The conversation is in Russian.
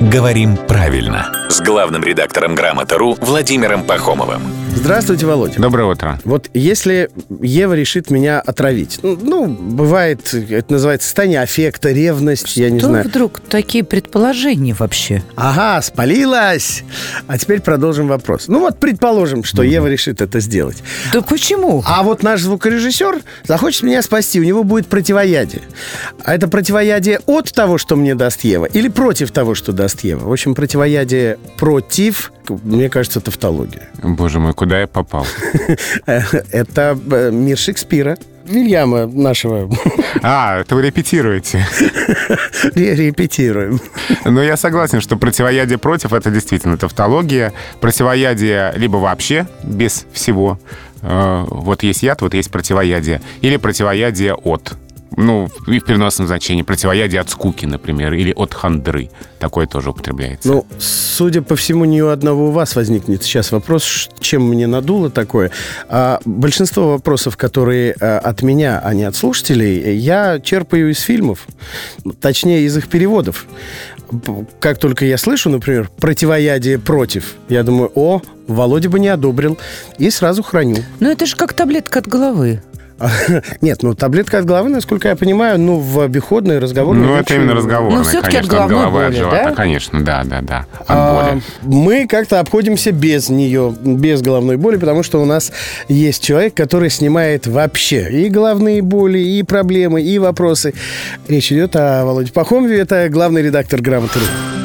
«Говорим правильно» с главным редактором «Грамота.ру» Владимиром Пахомовым. Здравствуйте, Володя. Доброе утро. Вот если Ева решит меня отравить, ну, ну, бывает, это называется состояние аффекта, ревность, я не Что знаю. вдруг такие предположения вообще? Ага, спалилась. А теперь продолжим вопрос. Ну вот, предположим, что Ева решит это сделать. Да почему? А вот наш звукорежиссер захочет меня спасти, у него будет противоядие. А это противоядие от того, что мне даст Ева, или против того, что даст Ева? В общем, противоядие против, мне кажется, тавтология. Боже мой, куда я попал? Это э, мир Шекспира. Вильяма нашего А, это вы репетируете. Ре- репетируем. Но я согласен, что противоядие против — это действительно тавтология. Противоядие либо вообще без всего. Э, Вот есть яд, вот есть противоядие. Или противоядие от. Ну, и в переносном значении. Противоядие от скуки, например, или от хандры. Такое тоже употребляется. Ну, судя по всему, ни у одного у вас возникнет сейчас вопрос, чем мне надуло такое. А большинство вопросов, которые э, от меня, а не от слушателей, я черпаю из фильмов, точнее, из их переводов. Как только я слышу, например, противоядие против, я думаю, о, Володя бы не одобрил, и сразу храню. Ну это же как таблетка от головы. Нет, ну таблетка от головы, насколько я понимаю, ну в обиходной разговорной Ну, это именно разговорное, Ну, всё-таки от конечно, от головы, от боли, живота, да? конечно, да, да, да, от А, боли. Мы как-то обходимся без нее, без головной боли, потому что у нас есть человек, который снимает вообще и головные боли, и проблемы, и вопросы. Речь идет о Володе Пахомове, это главный редактор «Грамоты.ру».